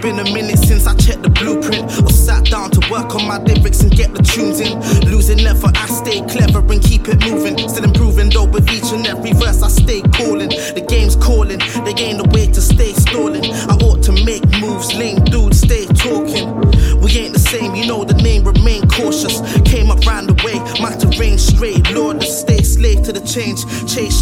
been a minute since I checked the blueprint or sat down to work on my lyrics and get the tunes in. Losing never, I stay clever and keep it moving. Still improving though with each and every verse I stay calling. The game's calling, they ain't a way to stay stalling. I ought to make moves, lame dudes stay talking. We ain't the same, you know the name, remain cautious. Came up round the way, my terrain straight. Lord, stay slave to the change.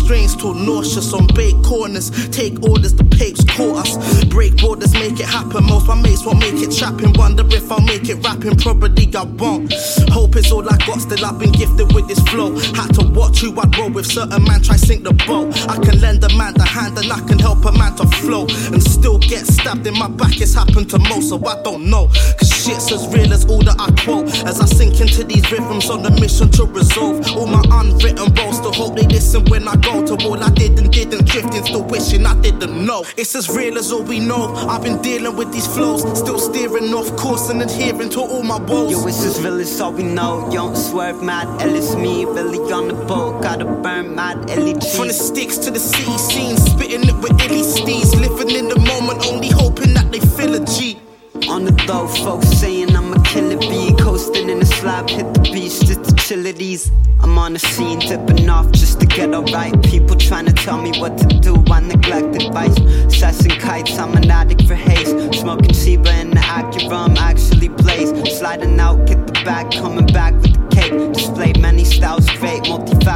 Strains till nauseous on bait corners. Take orders, the papes caught us. Break borders, make it happen. Most my mates won't make it trapping. Wonder if I'll make it rapping. Probably I won't. Hope is all I got, still I've been gifted with this flow. Had to watch who I'd roll with. Certain man try sink the boat. I can lend a man the hand and I can help a man to flow. And still get stabbed in my back, it's happened to most, so I don't know. Cause shit's as real as all that I quote. As I sink into these rhythms on a mission to resolve all my unwritten roles. To hope they listen when I go to all I did and didn't drifting, still wishing I didn't know. It's as real as all we know. I've been dealing with these flows, still steering off course and adhering to all my woes. Yo, it's as real as all we know. You don't swerve, mad Ellis, me, really on the boat. Gotta burn mad LED. From the sticks to the city scene, spitting it with illy steeds, living in the moment, only hoping that they feel a G. On the though, folks saying I'm a killer bee. Coasting in the slab, hit the beach, just the chillities. I'm on the scene, tipping off just to get alright. People trying to tell me what to do, I neglect advice. Sassing kites, I'm an addict for haze. Smoking Sheba in the Acura, I'm actually blaze. Sliding out, get the bag, coming back with the cake. Display many styles, great, multifaceted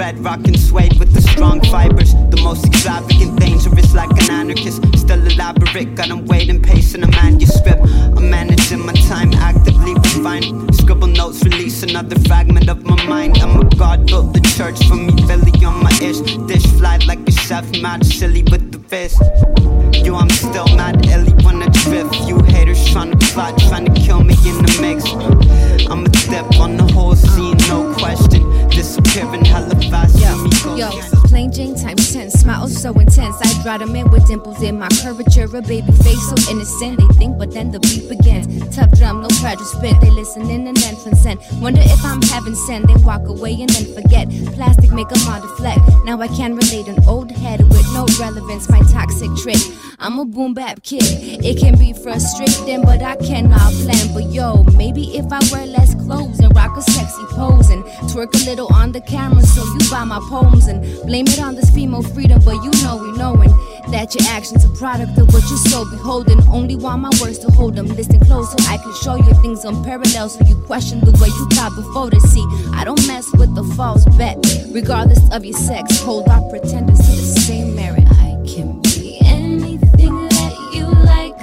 thread, rocking suede with the strong fibers. The most extravagant, dangerous like an anarchist. Still elaborate, got him waiting, pacing a manuscript. I'm managing my time, actively refined. Scribble notes, release another fragment of my mind. I'm a god, built the church for me, Billy on my ish. Dish fly like a chef, mad silly with the fist. Yo, I'm still in with dimples in my curvature. A baby face so innocent. They think, but then the beat begins. Tough drum, no to spit. They listening and then transcend. Wonder if I'm having sin. They walk away and then forget. Plastic make them all deflect. Now I can relate an old head with no relevance. My toxic trick. I'm a boom bap kid. It can be frustrating, but I cannot plan. But yo, maybe if I wear less clothes and rock a sexy pose and twerk a little on the camera, so you buy my poems and blame it on this female freedom. But you know we knowing that your actions a product of what you're so beholden. Only want my words to hold them. Listen close so I can show you things unparalleled, so you question the way you thought before to see. I don't mess with the false bet, regardless of your sex. Hold our pretenders to the same merit.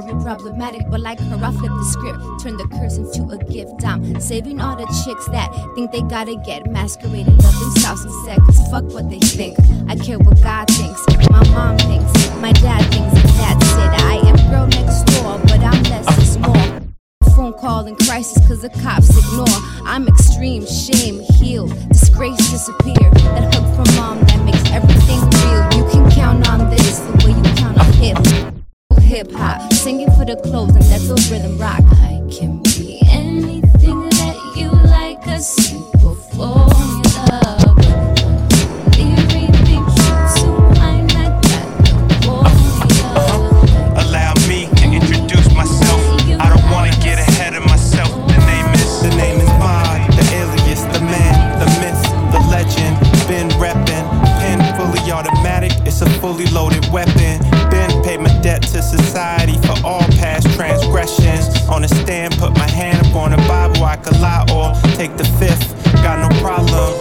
story problematic, but like her, I flip the script, turn the curse into a gift. I'm saving all the chicks that think they gotta get masqueraded, love themselves instead, cause fuck what they think. I care what God thinks, my mom thinks, my dad thinks, and that's it. I am girl next door, but I'm less is more phone call in crisis cause the cops ignore. I'm extreme, shame, heal, disgrace, disappear. That hug from mom that makes everything real. You can count on this the way you count on hip. Hip hop, singing for the clothes and that's a rhythm rock. I can be anything that you like, a simple formula. Stand, put my hand up on the Bible, I could lie or take the fifth. Got no problem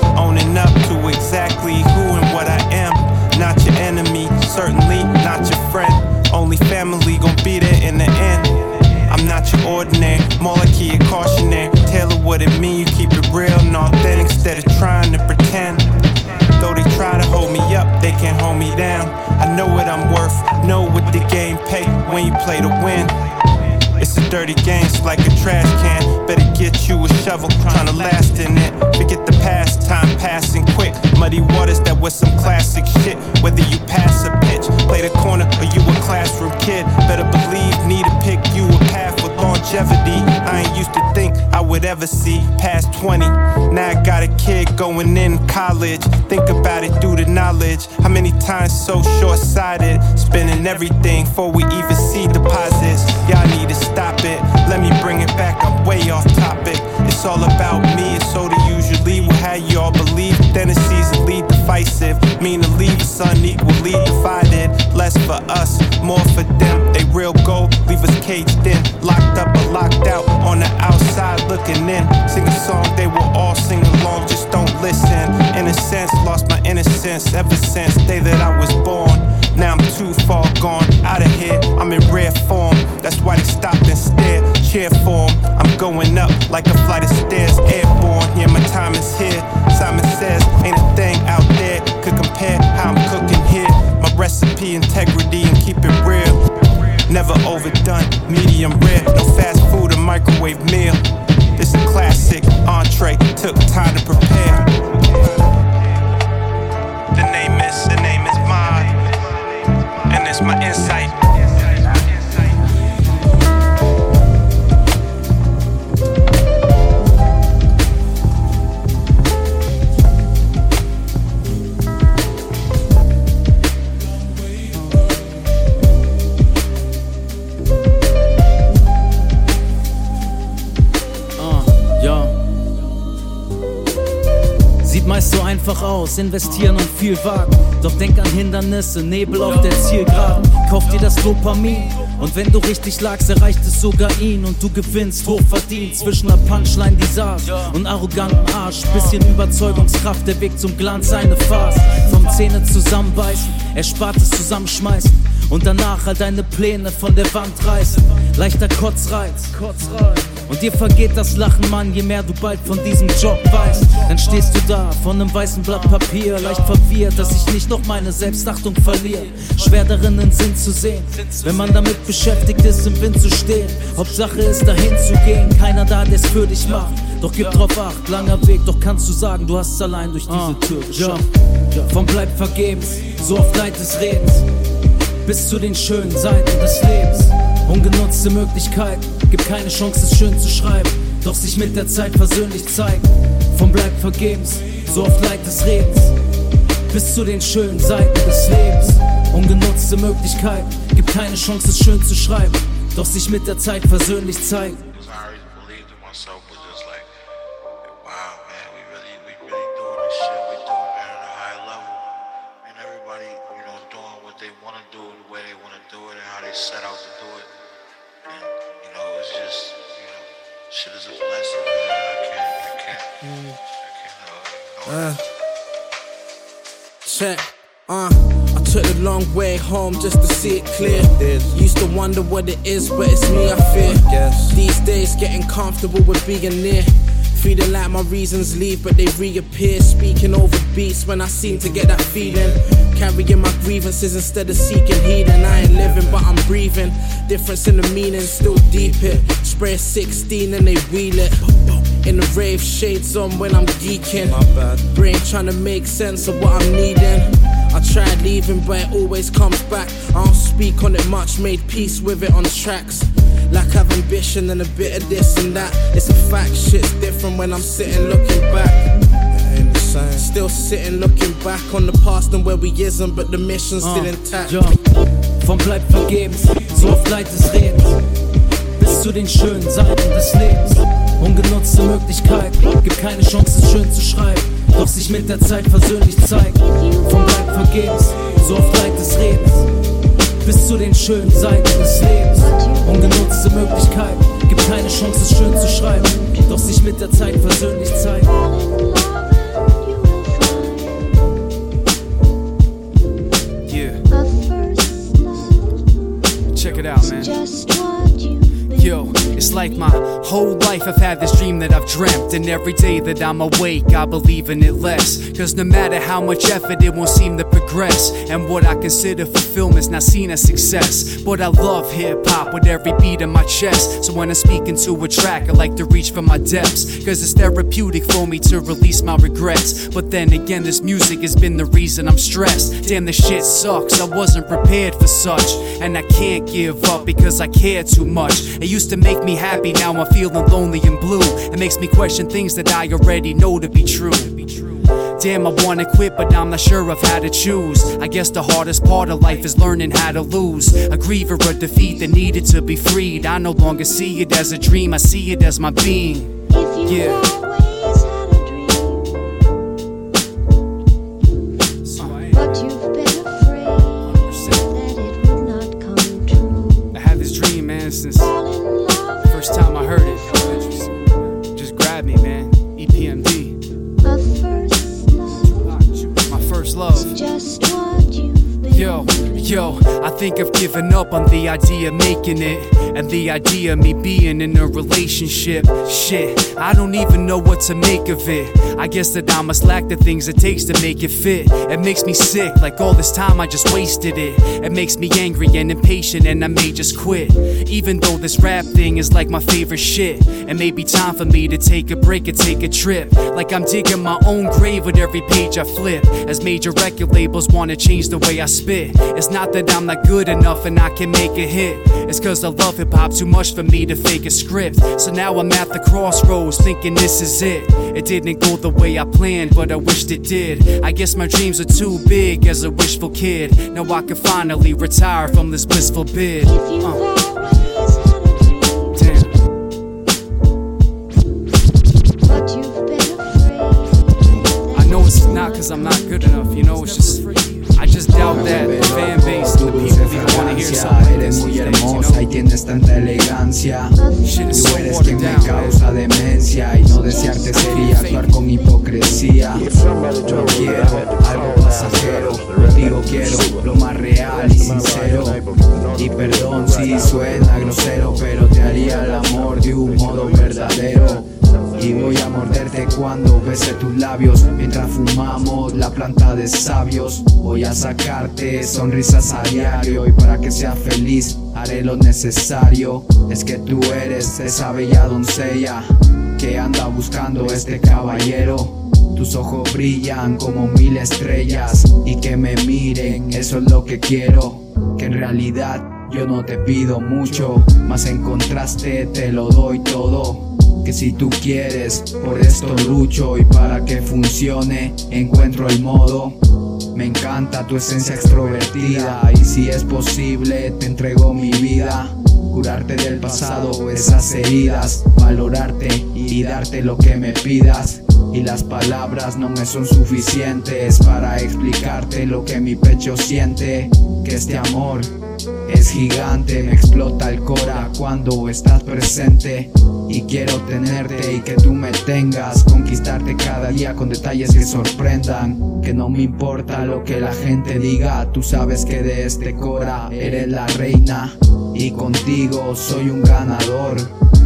20. Now I got a kid going in college. Think about it through the knowledge. How many times so short sighted? Spending everything before we even see deposits. Y'all need to stop it. Let me bring it back, I'm way off topic. It's all about me, and so do usually will have you all believe. Then Tendencies lead divisive, mean to leave us unequally divided. Less for us, more for them. They real gold, leave us looking in. Sing a song, they will all sing along, just don't listen. In a sense, lost my innocence ever since day that I was born. Now I'm too far gone, out of here. I'm in rare form. That's why they stopped and stared. Cheer for 'em. I'm going up like a flight of stairs, airborne. Yeah, my time is here. Simon says, ain't a thing out there could compare how I'm cooking here. My recipe, integrity, and keep it real. Never overdone, medium rare. No fast food or microwave meal. This a classic entree, took time to prepare. The name is, the name is mine. And it's my insight. So einfach aus, investieren und viel wagen. Doch denk an Hindernisse, Nebel auf der Zielgeraden. Kauf dir das Dopamin. Und wenn du richtig lagst, erreicht es sogar ihn. Und du gewinnst hochverdient zwischen der Punchline, die saß und arroganten Arsch. Bisschen Überzeugungskraft, der Weg zum Glanz, eine Farce. Vom Zähne zusammenbeißen, erspartes zusammenschmeißen. Und danach all deine Pläne von der Wand reißen. Leichter Kotzreiz. Und dir vergeht das Lachen, Mann, je mehr du bald von diesem Job weißt. Dann stehst du da von einem weißen Blatt Papier, leicht verwirrt, dass ich nicht noch meine Selbstachtung verliere. Schwer darin den Sinn zu sehen, wenn man damit beschäftigt ist, im Wind zu stehen. Hauptsache ist dahin zu gehen, keiner da, der es für dich macht. Doch gib drauf acht, langer Weg, doch kannst du sagen, du hast es allein durch diese Tür geschafft. Vom Bleib vergebens, so oft Leid des Redens bis zu den schönen Seiten des Lebens. Ungenutzte Möglichkeit, gibt keine Chance, es schön zu schreiben, doch sich mit der Zeit versöhnlich zeigen. Vom Bleib vergebens, so oft Leid des Redens, bis zu den schönen Seiten des Lebens. Ungenutzte Möglichkeit, gibt keine Chance, es schön zu schreiben, doch sich mit der Zeit versöhnlich zeigen. Way home just to see it clear. Used to wonder what it is, but it's me I fear. These days, getting comfortable with being near. Feeling like my reasons leave, but they reappear. Speaking over beats when I seem to get that feeling. Carrying my grievances instead of seeking healing. I ain't living, but I'm breathing. Difference in the meaning, still deep it. Spray 16 and they wheel it. In the rave, shades on when I'm geeking. Brain trying to make sense of what I'm needing. I tried leaving, but it always comes back. I don't speak on it much, made peace with it on tracks. Lack of ambition and a bit of this and that. It's a fact, shit's different when I'm sitting looking back. Still sitting looking back on the past and where we isn't, but the mission's still uh, intact. Ja, vom Bleib vergebens, so oft Leid des Redens, bis zu den schönen Seiten des Lebens. Ungenutzte Möglichkeit, gibt keine Chance, es schön zu schreiben, doch sich mit der Zeit versöhnlich zeigen. Vom Bleib vergebens, so oft Leid des Redens, bis zu den schönen Seiten des Lebens. Ungenutzte Möglichkeit, gibt keine Chance, es schön zu schreiben, doch sich mit der Zeit versöhnlich zeigen. Yeah, check it out, man. Yo, it's like my whole life I've had this dream that I've dreamt. And every day that I'm awake, I believe in it less. Cause no matter how much effort, it won't seem to progress. And what I consider fulfillment's not seen as success. But I love hip hop with every beat in my chest. So when I speak into a track, I like to reach for my depths. Cause it's therapeutic for me to release my regrets. But then again, this music has been the reason I'm stressed. Damn, this shit sucks. I wasn't prepared for such. And I can't give up because I care too much. It used to make me happy, now I'm feeling lonely and blue. It makes me question things that I already know to be true. Damn, I wanna quit, but I'm not sure of how to choose. I guess the hardest part of life is learning how to lose. A grief or a defeat that needed to be freed. I no longer see it as a dream, I see it as my being. Yeah. But you've been afraid that it would not come true. I had this dream, man, since Fall in love the first time I heard it. Think I've given up on the idea of making it. And the idea of me being in a relationship. Shit, I don't even know what to make of it. I guess that I must lack the things it takes to make it fit. It makes me sick, like all this time I just wasted it. It makes me angry and impatient, and I may just quit. Even though this rap thing is like my favorite shit. It may be time for me to take a break and take a trip. Like I'm digging my own grave with every page I flip. As major record labels wanna change the way I spit. It's not that I'm not good enough and I can make a hit. It's cause I love hip hop too much for me to fake a script. So now I'm at the crossroads thinking this is it. It didn't go the way I planned, but I wished it did. I guess my dreams are too big as a wishful kid. Now I can finally retire from this blissful bid. Uh, always had a dream, damn. but you've been afraid. I know it's not cause I'm not good enough, you know, it's just. I just doubt that eres muy hermosa y tienes tanta elegancia. Tú eres quien me causa demencia y no desearte sería actuar con hipocresía. No quiero algo pasajero, contigo quiero lo más real y sincero. Y perdón si suena grosero, pero te haría el amor de un modo verdadero. Y voy a morderte cuando bese tus labios Mientras fumamos la planta de sabios Voy a sacarte sonrisas a diario Y para que seas feliz haré lo necesario Es que tú eres esa bella doncella Que anda buscando este caballero tus ojos brillan como mil estrellas y que me miren, eso es lo que quiero. Que en realidad yo no te pido mucho, mas en contraste te lo doy todo. Que si tú quieres, por esto lucho y para que funcione encuentro el modo. Me encanta tu esencia extrovertida y si es posible te entrego mi vida. Curarte del pasado, esas heridas, valorarte y darte lo que me pidas. Y las palabras no me son suficientes para explicarte lo que mi pecho siente. Que este amor es gigante, me explota el cora cuando estás presente. Y quiero tenerte y que tú me tengas, conquistarte cada día con detalles que sorprendan. Que no me importa lo que la gente diga, tú sabes que de este cora eres la reina. Y contigo soy un ganador,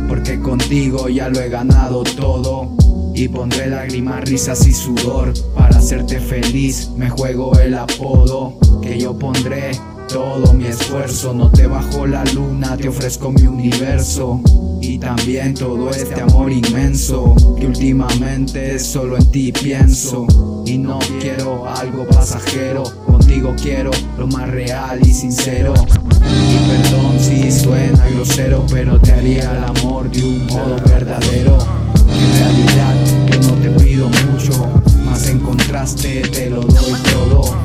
porque contigo ya lo he ganado todo. Y pondré lágrimas, risas y sudor Para hacerte feliz me juego el apodo Que yo pondré todo mi esfuerzo No te bajo la luna, te ofrezco mi universo. Y también todo este amor inmenso Que últimamente solo en ti pienso. Y no quiero algo pasajero Contigo quiero lo más real y sincero. Y perdón si suena grosero Pero te haría el amor de un modo verdadero. En realidad yo no te pido mucho, más en contraste te lo doy todo.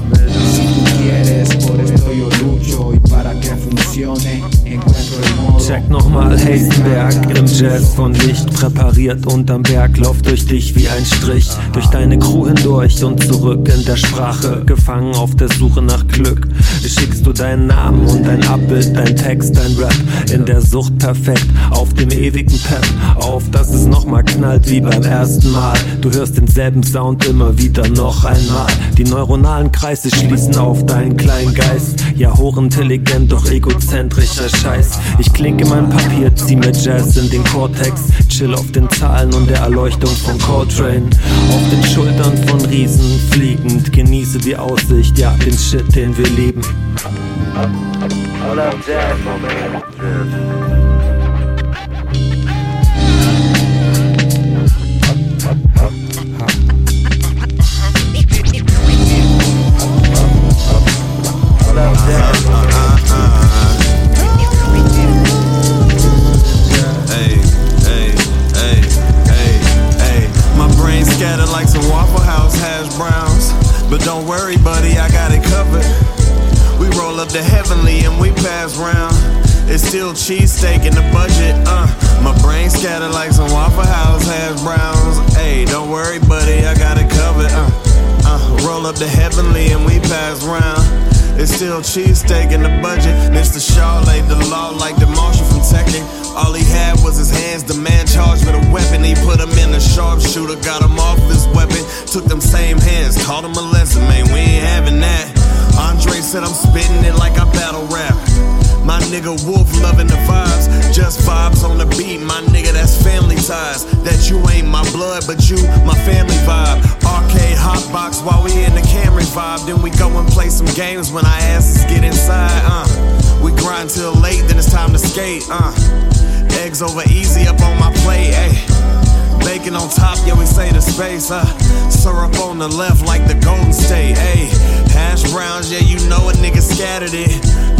Yo lucho y para que funcione modo. Check nochmal Hastenberg im Jazz von Licht präpariert unterm Berg lauf durch dich wie ein Strich durch deine Crew hindurch und zurück in der Sprache gefangen auf der Suche nach Glück. Schickst du deinen Namen und dein Abbild dein Text dein Rap in der Sucht perfekt auf dem ewigen Pep auf dass es nochmal knallt wie beim ersten Mal. Du hörst denselben Sound immer wieder noch einmal. Die neuronalen Kreise schließen auf deinen kleinen Geist. Ja hochintelligent doch egozentrischer Scheiß ich klinke mein Papier Zieh mir Jazz in den Cortex, chill auf den Zahlen und der Erleuchtung von Coltrane. Auf den Schultern von Riesen fliegend, genieße die Aussicht, ja, den Shit, den wir lieben. What up, Jazz, Scattered like some Waffle House hash browns. But don't worry, buddy, I got it covered. We roll up the heavenly and we pass round. It's still cheesesteak in the budget, uh. My brain scattered like some Waffle House hash browns. Hey, don't worry, buddy, I got it covered, uh. Uh, roll up the heavenly and we pass round. It's still cheesesteak in the budget. Mr. Shaw laid the law like the marshal from Tekken. All he had was his hands. The man charged with a weapon. He put him in a sharpshooter, got him off his weapon. Took them same hands, taught him a lesson, man. We ain't having that. Andre said I'm spitting it like I battle rap. My nigga Wolf loving the vibes, just vibes on the beat. My nigga, that's family ties. That you ain't my blood, but you my family vibe. Arcade hotbox while we in the Camry vibe. Then we go and play some games when our asses get inside. Uh, we grind till late, then it's time to skate. Uh, eggs over easy up on my plate. Ayy. Bacon on top, yeah, we say the space, uh. Syrup on the left like the Golden State, ayy. Hash browns, yeah, you know a nigga scattered it.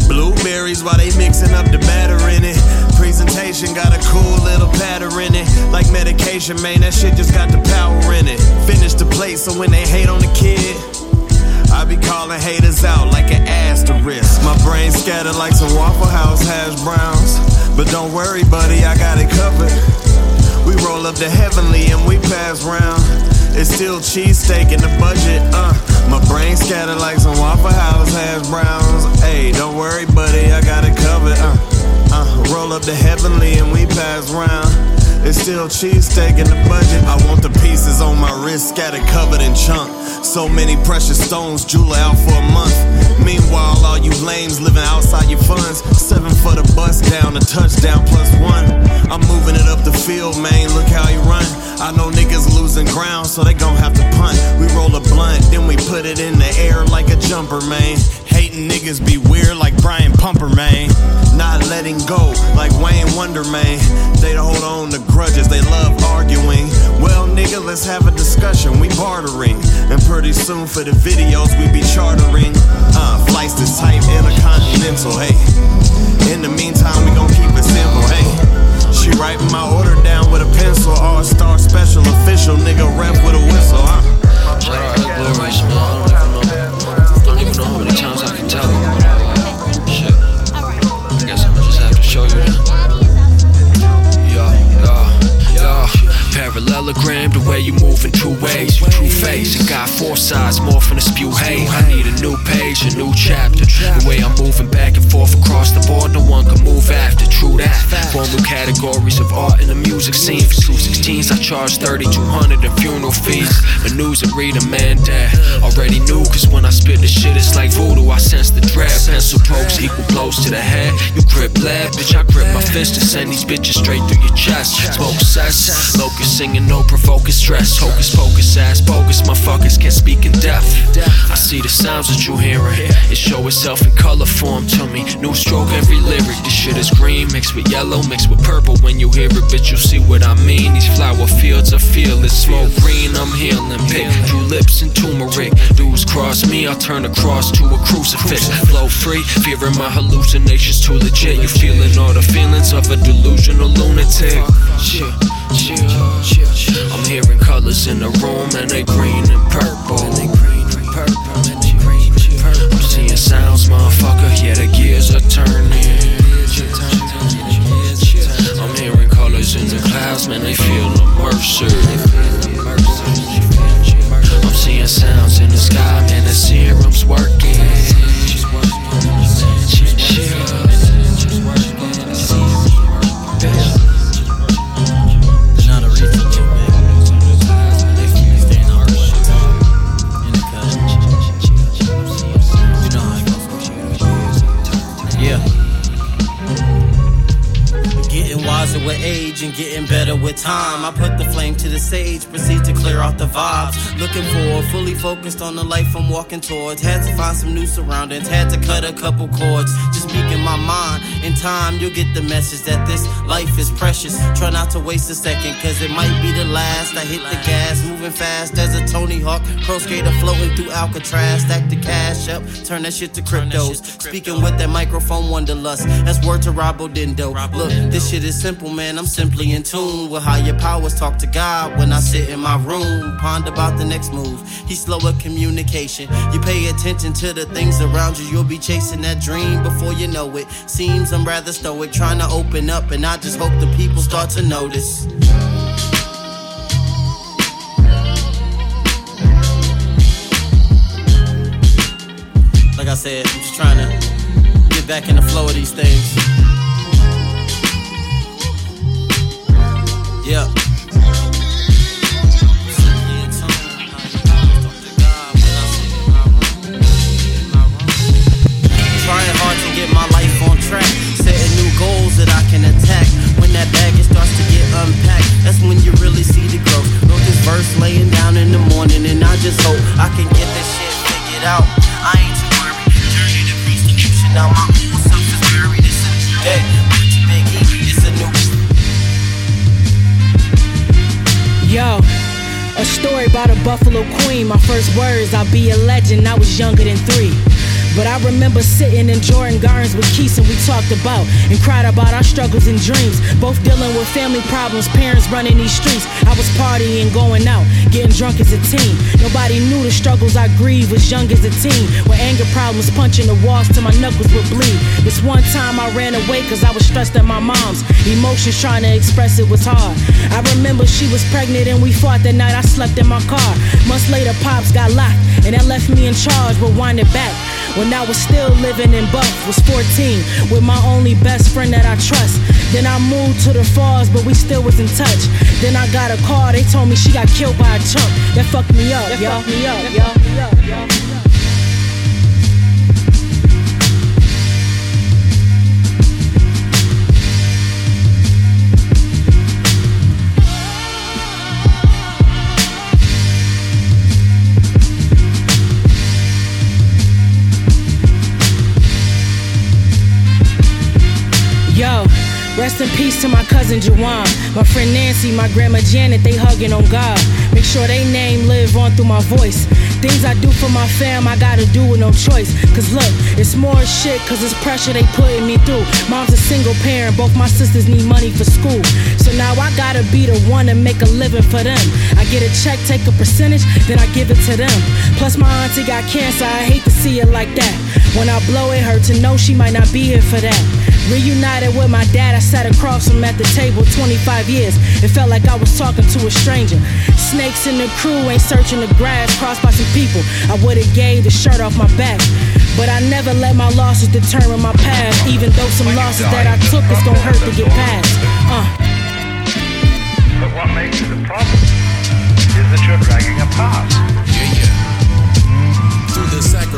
Blueberries while they mixing up the batter in it. Presentation got a cool little patter in it. Like medication, man, that shit just got the power in it. Finish the plate, so when they hate on the kid, I be calling haters out like an asterisk. My brain scattered like some Waffle House hash browns. But don't worry, buddy, I got it covered. We roll up the heavenly and we pass round. It's still cheesesteak in the budget, uh. My brain scattered like some Waffle House hash browns. Hey, don't worry, buddy, I got it covered, uh. Uh, roll up the heavenly and we pass round. It's still cheesesteak in the budget. I want the pieces on my wrist scattered, covered in chunk. So many precious stones, jeweler out for a month. Meanwhile, all you lames living outside your funds. Seven for the bus down, a touchdown plus one. I'm moving it up the field, man. Look how he run. I know niggas losing ground, so they gon' have to punt. We roll a blunt, then we put it in the air like a jumper, man. Hating niggas be weird like Brian Pumper, man. Not letting go like Wayne Wonder, man. They hold on to grudges, they love arguing. Well, nigga, let's have a discussion. We bartering. And pretty soon for the videos we be chartering. Uh, flights to type intercontinental, hey. In the meantime, we gon' keep it simple, hey. She writing my order down with a pencil. All star special official, nigga rep charge 3200 in funeral fees. Read a man that already knew, cause when I spit the shit, it's like voodoo. I sense the dread. Pencil pokes equal blows to the head. You grip lead, bitch, I grip my fist to send these bitches straight through your chest. Smoke cess, locust singing, no provoking stress. Hocus pocus, ass bogus, fuckers can't speak in death. I see the sounds that you hearing. It show itself in color form to me. New stroke every lyric. This shit is green mixed with yellow, mixed with purple. When you hear it, bitch, you'll see what I mean. These flower fields are fearless. Smoke green, I'm healing. Cross me, I'll turn a cross to a crucifix. Flow free, fearing my hallucinations too legit. You feeling all the feelings of a delusional lunatic. Shit, shit, shit. I'm hearing colors in the room and they green and purple. I'm seeing sounds, motherfucker. Yeah, the gears are turning. I'm hearing colors in the clouds, man. They feel immersive. I'm sounds in the sky, man. The serum's working. Getting better with time. I put the flame to the sage, proceed to clear out the vibes. Looking forward, fully focused on the life I'm walking towards. Had to find some new surroundings, had to cut a couple cords. Speaking my mind. In time, you'll get the message that this life is precious. Try not to waste a second, cause it might be the last. I hit the gas, moving fast as a Tony Hawk. Pro skater floating through Alcatraz. Stack the cash up, turn that shit to cryptos. Speaking with that microphone wonderlust. That's word to Robo Dindo. Look, this shit is simple, man. I'm simply in tune with higher powers. Talk to God when I sit in my room. Ponder about the next move. He's slow at communication. You pay attention to the things around you. You'll be chasing that dream before you know it. Seems I'm rather stoic, trying to open up, and I just hope the people start to notice. Like I said, I'm just trying to get back in the flow of these things. Yeah. Be a legend. I was younger than three. But I remember sitting in Jordan Gardens with Keith and we talked about and cried about our struggles and dreams. Both dealing with family problems, parents running these streets. I was partying, going out, getting drunk as a teen. Nobody knew the struggles I grieved was young as a teen. With anger problems, punching the walls till my knuckles would bleed. This one time I ran away cause I was stressed at my mom's. Emotions trying to express it was hard. I remember she was pregnant and we fought that night I slept in my car. Months later, Pops got locked and that left me in charge, rewind it back. When I was still living in Buff, was 14, with my only best friend that I trust. Then I moved to the falls, but we still was in touch. Then I got a call, they told me she got killed by a chump. That fucked me up, That yo. fucked me up. Yo, rest in peace to my cousin Jawan, my friend Nancy, my grandma Janet, they hugging on God. Make sure they name live on through my voice. Things I do for my fam, I gotta do with no choice. Cause look, it's more shit, cause it's pressure they putting me through. Mom's a single parent, both my sisters need money for school. So now I gotta be the one to make a living for them. I get a check, take a percentage, then I give it to them. Plus, my auntie got cancer, I hate to see it like that. When I blow it, hurt to know she might not be here for that. Reunited with my dad, I sat across him at the table 25 years. It felt like I was talking to a stranger. Snakes in the crew ain't searching the grass, crossed by some people. I would've gave the shirt off my back. But I never let my losses determine my path. Even though some losses that I took is gonna hurt to get past. Uh. But what makes it a problem is that you're dragging a past. Yeah, yeah.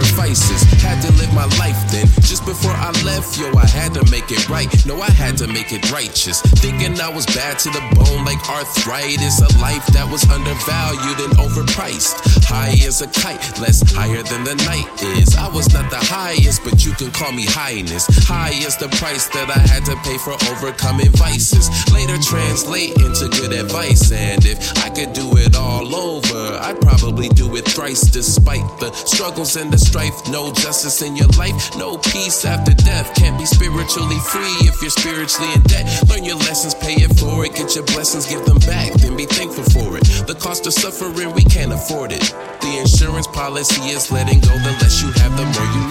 Sacrifices, had to live my life then. Just before I left, yo, I had to make it right. No, I had to make it righteous. Thinking I was bad to the bone like arthritis. A life that was undervalued and overpriced. High as a kite, less higher than the night is. I was not the highest, but you can call me highness. High is the price that I had to pay for overcoming vices. Later translate into good advice. And if I could do it all over, I'd probably do it thrice despite the struggles and the strife. No justice in your life, no peace after death. Can't be spiritually free if you're spiritually in debt. Learn your lessons, pay it for it. Get your blessings, give them back, then be thankful for it. The cost of suffering, we can't afford it. The insurance policy is letting go. The less you have, the more you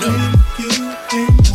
know.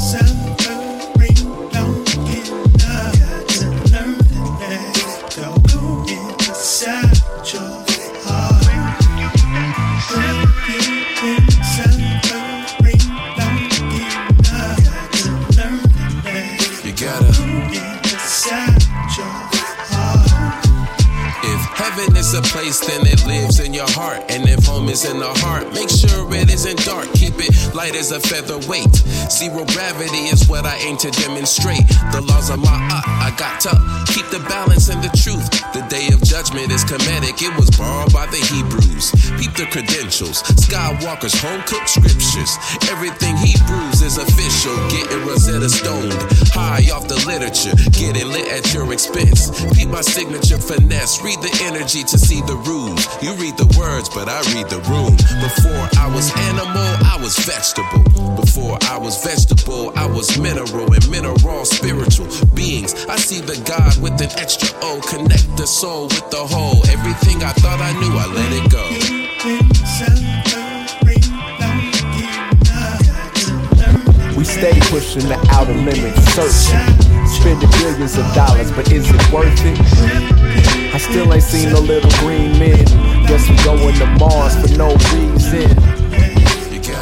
A place, then it lives in your heart. And if home is in the heart, make sure it isn't dark. Keep it light as a feather. featherweight. Zero gravity is what I aim to demonstrate. The laws of my uh, I got to keep the balance and the truth. The day of judgment is comedic, it was borrowed by the Hebrews. Peep the credentials, Skywalker's home cooked scriptures. Everything Hebrews is official, getting Rosetta stoned. High off the literature, getting lit at your expense. Peep my signature finesse, read the energy to see the rules. You read the words, but I read the room. Before I was animal, I was vegetable. Before I was vegetable, I was mineral and mineral spiritual beings. I see the God with an extra O, connect the soul with the whole. Everything I thought I knew, I let it go. We stay pushing the outer limits, searching, spending billions of dollars, but is it worth it? I still ain't seen no little green men. Guess we going to Mars for no reason.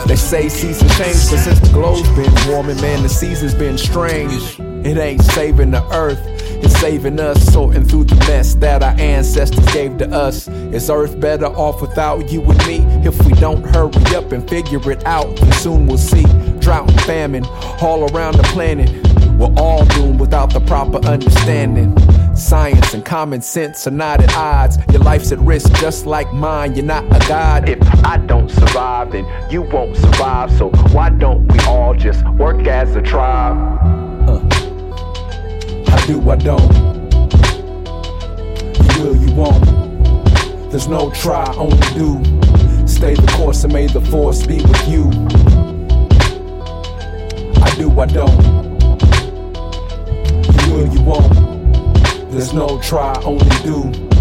They say seasons change, but since the globe's been warming, man, the season's been strange. It ain't saving the earth, it's saving us, sorting through the mess that our ancestors gave to us. Is earth better off without you and me? If we don't hurry up and figure it out, soon we'll see drought and famine all around the planet. We're all doomed without the proper understanding. Science and common sense are not at odds. Your life's at risk just like mine. You're not a god. If I don't survive, then you won't survive. So why don't we all just work as a tribe? Uh, I do, I don't. You will, you won't. There's no try, only do. Stay the course and may the force be with you. Do, I don't. You will, you won't. There's no try, only do.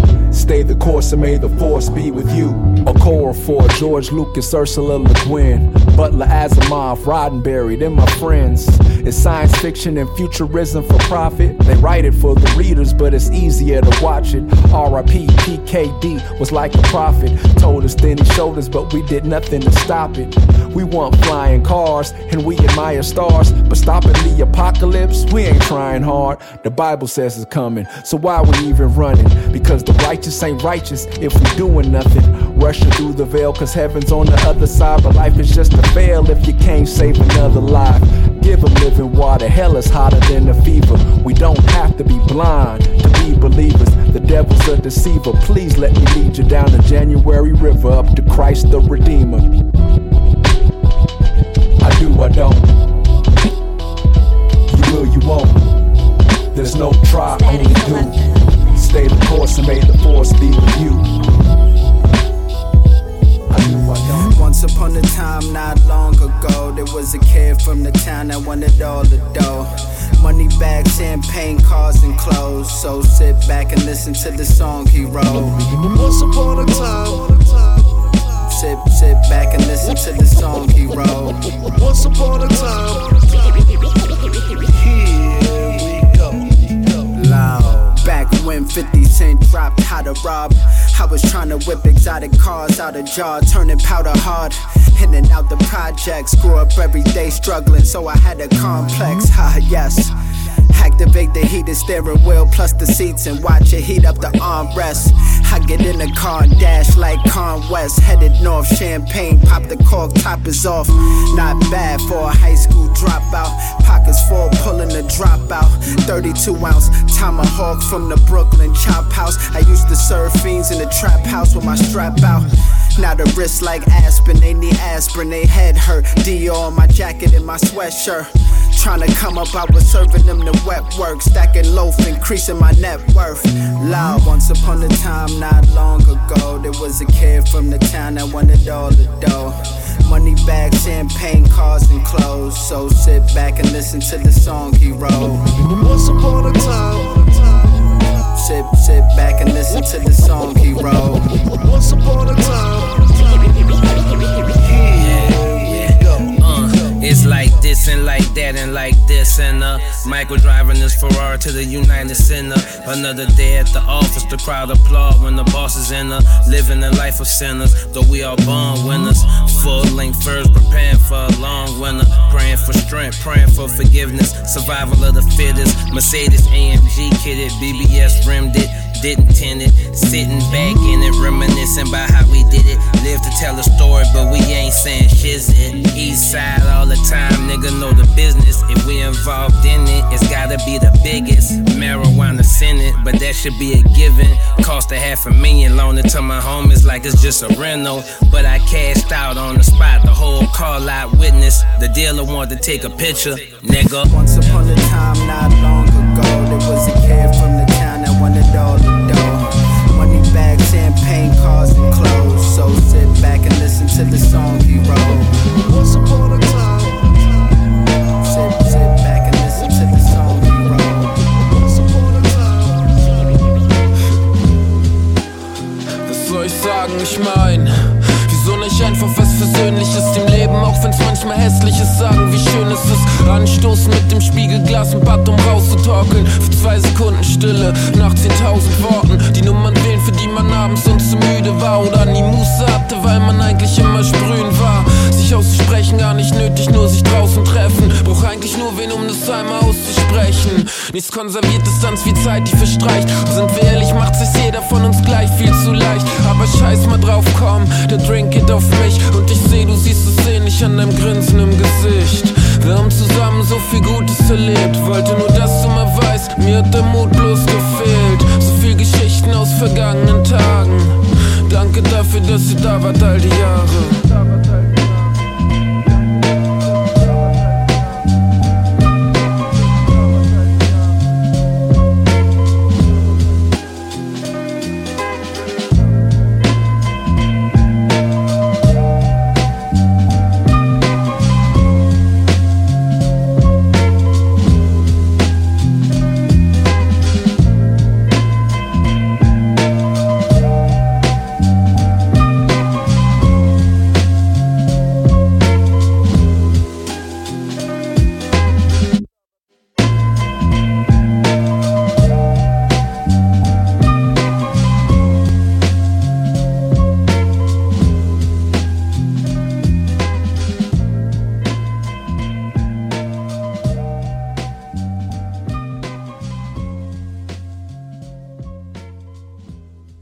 Stay the course and may the force be with you. A core for George Lucas, Ursula Le Guin, Butler Asimov, Roddenberry, them my friends. It's science fiction and futurism for profit. They write it for the readers, but it's easier to watch it. R.I.P. PKD was like a prophet. Told us then he showed us, but we did nothing to stop it. We want flying cars and we admire stars, but stopping the apocalypse, we ain't trying hard. The Bible says it's coming, so why we even running? Because the righteous ain't righteous if we doing nothing. Rushing through the veil, cause heaven's on the other side, but life is just a fail if you can't save another life. Give them living water, hell is hotter than the fever. We don't have to be blind to be believers. The devil's a deceiver. Please let me lead you down the January River up to Christ the Redeemer. I do, I don't. You will, you won't. There's no try, only do. Stay the course and may the force be with you. Once upon a time, not long ago, there was a kid from the town that wanted all the dough. Money bags, champagne, cars, and clothes. So sit back and listen to the song he wrote. Once upon a time. Sit, sit back and listen to the song he wrote. Once upon a time. 50 Cent dropped How to Rob, I was trying to whip exotic cars out of jar, turning powder hard. In and out the projects, grew up every day struggling, so I had a complex. Ha, yes. Activate the heated steering wheel plus the seats and watch it heat up the armrest. I get in the car and dash like Con West, headed north. Champagne, pop the cork, top is off. Not bad for a high school dropout. Pockets full, pulling the dropout. 32 ounce tomahawk from the Brooklyn chop house. I used to serve fiends in the trap house with my strap out. Now the wrist like Aspen, they need aspirin, they head hurt. Dior on my jacket and my sweatshirt. Trying to come up, I was serving them the wet work, stacking loaf, increasing my net worth. Loud, once upon a time, not long ago, there was a kid from the town that wanted all the dough. Money bags, champagne, cars, and clothes. So sit back and listen to the song he wrote. Once upon a time. Michael driving his Ferrari to the United Center. Another day at the office, the crowd applaud when the boss is in her. Living the life of sinners, though we all born winners. Full length first, preparing for a long winter. Praying for strength, praying for forgiveness. Survival of the fittest. Mercedes AMG kitted, BBS rimmed it. Didn't tend it. Sitting back in it, reminiscing about how we did it. Live to tell a story, but we ain't saying shizzit. East side all the time, nigga know the business. If we involved in it, it's gotta be the biggest. Marijuana Senate, but that should be a given. Cost a half a million, loan it to my homies like it's just a rental. But I cashed out on the spot, the whole car lot witness. The dealer wanted to take a picture, nigga. Once upon a time, not long ago, there was a kid vergangenen Tagen. Danke dafür, dass ihr da wart all die Jahre.